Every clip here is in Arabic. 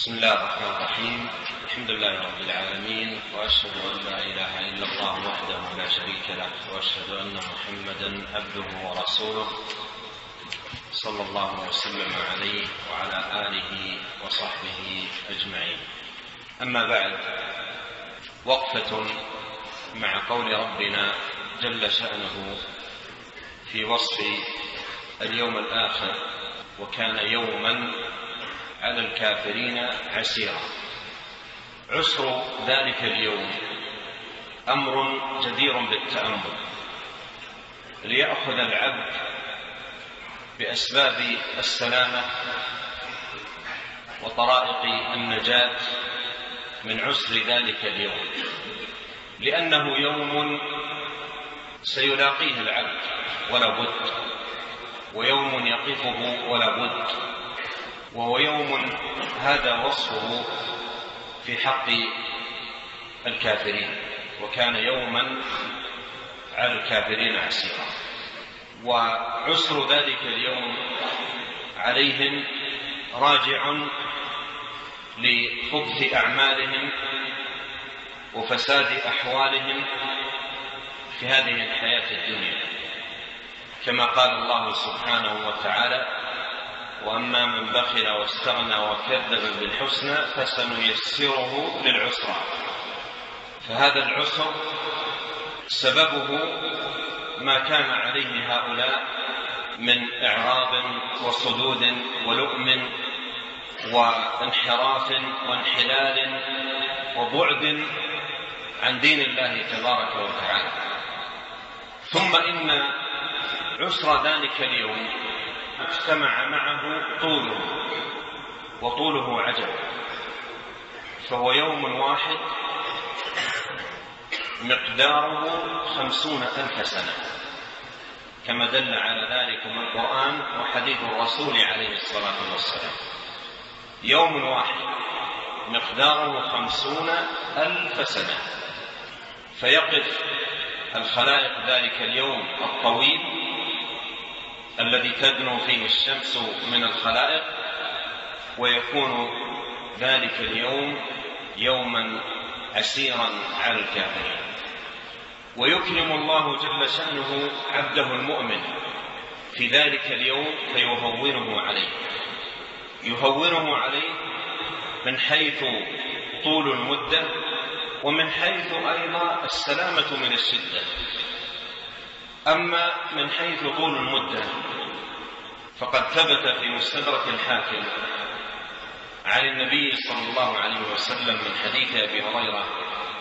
بسم الله الرحمن الرحيم. الحمد لله رب العالمين وأشهد أن لا إله إلا الله وحده لا شريك له وأشهد أن محمدا عبده ورسوله صلى الله وسلم عليه وعلى آله وصحبه أجمعين. أما بعد وقفة مع قول ربنا جل شأنه في وصف اليوم الآخر وكان يوما على الكافرين عسيرا. عسر ذلك اليوم أمر جدير بالتأمل. ليأخذ العبد بأسباب السلامة وطرائق النجاة من عسر ذلك اليوم. لأنه يوم سيلاقيه العبد ولا بد ويوم يقفه ولا بد. وهو يوم هذا وصفه في حق الكافرين وكان يوما على الكافرين عسيرا. وعسر ذلك اليوم عليهم راجع لخبث أعمالهم وفساد أحوالهم في هذه الحياة الدنيا. كما قال الله سبحانه وتعالى وأما من بخل واستغنى وكذب بالحسنى فسنيسره للعسرى. فهذا العسر سببه ما كان عليه هؤلاء من اعراض وصدود ولؤم وانحراف وانحلال وبعد عن دين الله تبارك وتعالى. ثم إن عسر ذلك اليوم اجتمع معه طوله وطوله عجب. فهو يوم واحد مقداره خمسون ألف سنة. كما دل على ذلك القرآن وحديث الرسول عليه الصلاة والسلام. يوم واحد مقداره خمسون ألف سنة. فيقف الخلائق ذلك اليوم الطويل الذي تدنو فيه الشمس من الخلائق ويكون ذلك اليوم يوما عسيرا على الكافرين. ويكرم الله جل شأنه عبده المؤمن في ذلك اليوم فيهونه عليه. يهونه عليه من حيث طول المدة ومن حيث أيضا السلامة من الشدة. أما من حيث طول المدة فقد ثبت في مستدرك الحاكم عن النبي صلى الله عليه وسلم من حديث أبي هريرة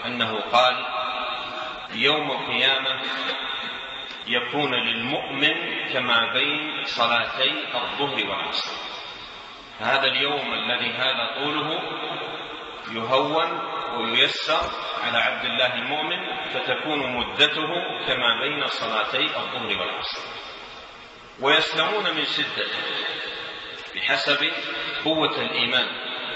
أنه قال يوم القيامة يكون للمؤمن كما بين صلاتي الظهر والعصر. هذا اليوم الذي هذا طوله يهون وييسر على عبد الله المؤمن فتكون مدته كما بين صلاتي الظهر والعصر. ويسلمون من شدته بحسب قوة الإيمان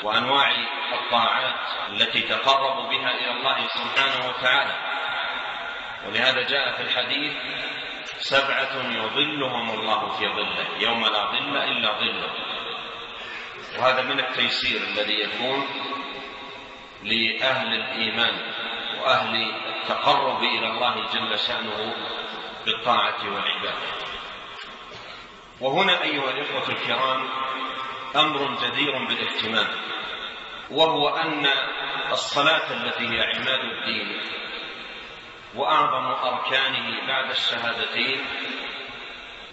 وأنواع الطاعات التي تقرب بها إلى الله سبحانه وتعالى. ولهذا جاء في الحديث سبعة يظلهم الله في ظله يوم لا ظل إلا ظله. وهذا من التيسير الذي يكون لأهل الإيمان وأهل التقرب إلى الله جل شأنه بالطاعة والعبادة. وهنا أيها الإخوة الكرام أمر جدير بالاهتمام وهو أن الصلاة التي هي عماد الدين وأعظم أركانه بعد الشهادتين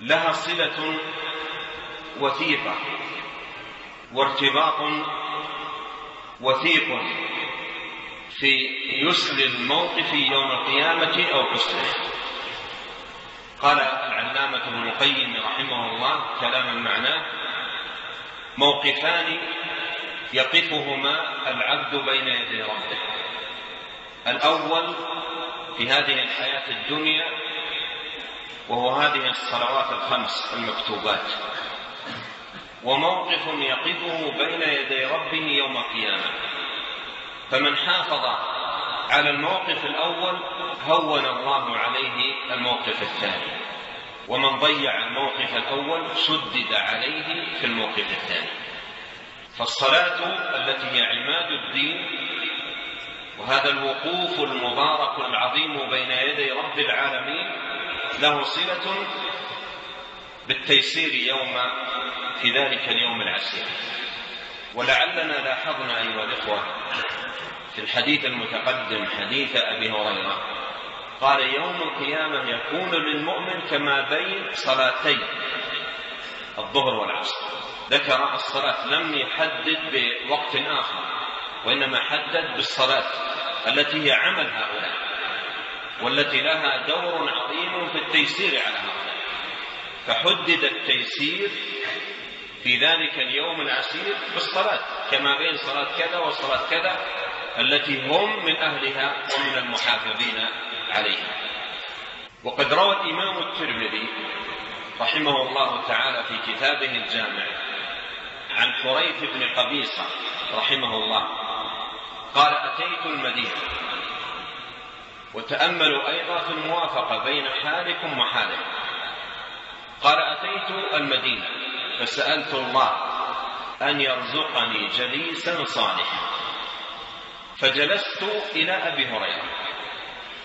لها صلة وثيقة وارتباط وثيق في يسر الموقف يوم القيامة أو حسنه قال العلامة ابن القيم رحمه الله كلاما معناه موقفان يقفهما العبد بين يدي ربه. الأول في هذه الحياة الدنيا وهو هذه الصلوات الخمس المكتوبات. وموقف يقفه بين يدي ربه يوم القيامة. فمن حافظ على الموقف الأول هون الله عليه الموقف الثاني. ومن ضيع الموقف الأول شدد عليه في الموقف الثاني. فالصلاة التي هي عماد الدين وهذا الوقوف المبارك العظيم بين يدي رب العالمين له صلة بالتيسير يوم في ذلك اليوم العسير. ولعلنا لاحظنا أيها الإخوة في الحديث المتقدم حديث أبي هريرة قال يوم القيامة يكون للمؤمن كما بين صلاتي الظهر والعصر. ذكر الصلاة لم يحدد بوقت آخر وإنما حدد بالصلاة التي هي عمل هؤلاء والتي لها دور عظيم في التيسير على هؤلاء. فحدد التيسير في ذلك اليوم العسير بالصلاة كما بين صلاة كذا وصلاة كذا التي هم من أهلها ومن المحافظين عليها وقد روى الإمام الترمذي رحمه الله تعالى في كتابه الجامع عن حريث بن قبيصة رحمه الله قال أتيت المدينة وتأملوا أيضا في الموافقة بين حالكم وحالكم. قال أتيت المدينة فسألت الله أن يرزقني جليسا صالحا. فجلست إلى أبي هريرة.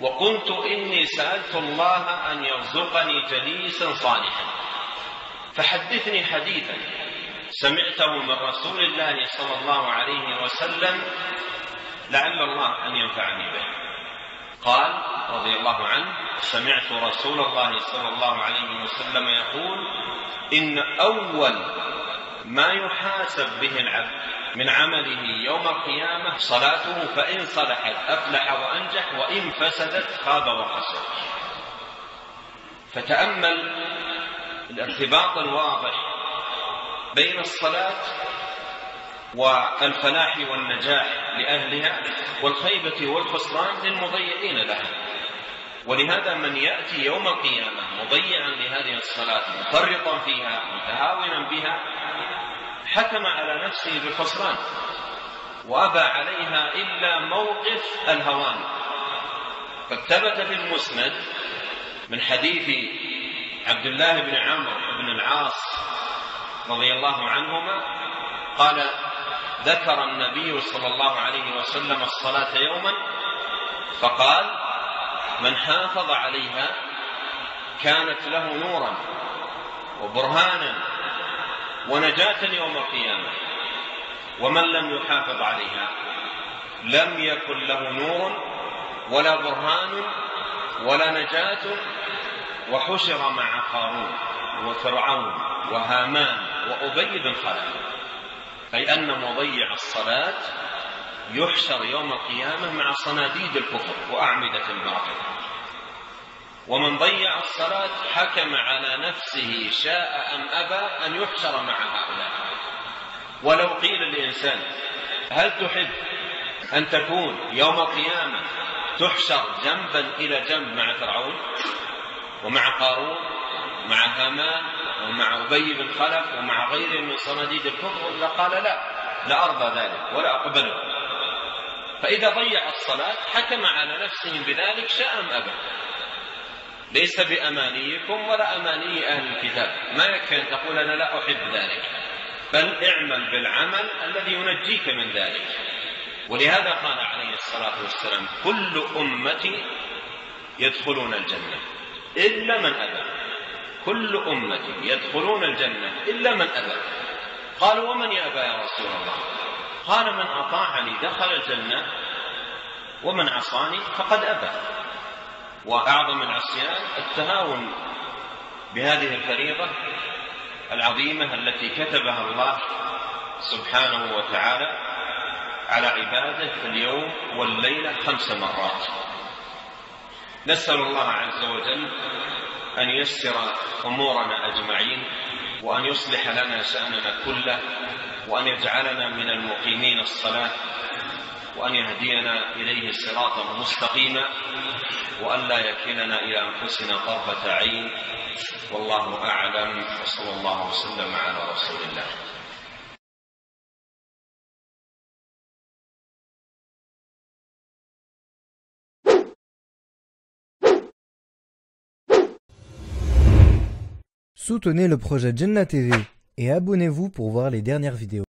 وقلت إني سألت الله أن يرزقني جليسا صالحا. فحدثني حديثا سمعته من رسول الله صلى الله عليه وسلم لعل الله أن ينفعني به. قال رضي الله عنه سمعت رسول الله صلى الله عليه وسلم يقول إن أول ما يحاسب به العبد من عمله يوم القيامة صلاته فإن صلحت أفلح وأنجح وإن فسدت خاب وخسر. فتأمل الارتباط الواضح بين الصلاة والفلاح والنجاح لأهلها والخيبة والخسران للمضيعين لها. ولهذا من يأتي يوم القيامة مضيعا لهذه الصلاة مفرطا فيها متهاونا بها حكم على نفسه بالخسران وأبى عليها إلا موقف الهوان. قد ثبت في المسند من حديث عبد الله بن عمرو بن العاص رضي الله عنهما قال ذكر النبي صلى الله عليه وسلم الصلاة يوما فقال من حافظ عليها كانت له نورا وبرهانا ونجاة يوم القيامة. ومن لم يحافظ عليها لم يكن له نور ولا برهان ولا نجاة وحشر مع قارون وفرعون وهامان وأبي بن خلف أي أن مضيع الصلاة يحشر يوم القيامة مع صناديد الكفر وأعمدة الباطل. ومن ضيع الصلاة حكم على نفسه شاء أم أبى أن يحشر مع هؤلاء. ولو قيل للإنسان هل تحب أن تكون يوم القيامة تحشر جنبا إلى جنب مع فرعون ومع قارون ومع هامان ومع أبي بن خلف ومع غيره من صناديد الكفر؟ لقال لا لا أرضى ذلك ولا أقبله. فإذا ضيع الصلاة حكم على نفسه بذلك شاء أم أبى. ليس بأمانيكم ولا أماني أهل الكتاب. ما يكفي أن تقول أنا لا أحب ذلك. بل اعمل بالعمل الذي ينجيك من ذلك. ولهذا قال عليه الصلاة والسلام كل أمتي يدخلون الجنة. إلا من أبى. كل أمتي يدخلون الجنة. إلا من أبى. قالوا ومن يأبى يا رسول الله؟ قال من أطاعني دخل الجنة ومن عصاني فقد أبى. وأعظم العصيان التهاون بهذه الفريضة العظيمة التي كتبها الله سبحانه وتعالى على عباده في اليوم والليلة خمس مرات. نسأل الله عز وجل أن يسر أمورنا أجمعين وأن يصلح لنا شأننا كله وأن يجعلنا من المقيمين الصلاة وأن يهدينا إليه صراطا مستقيما وأن لا يكلنا إلى أنفسنا طرفة عين. والله أعلم. وصلى الله وسلم على رسول الله. Soutenez le projet Jenna TV et abonnez-vous pour voir les dernières vidéos.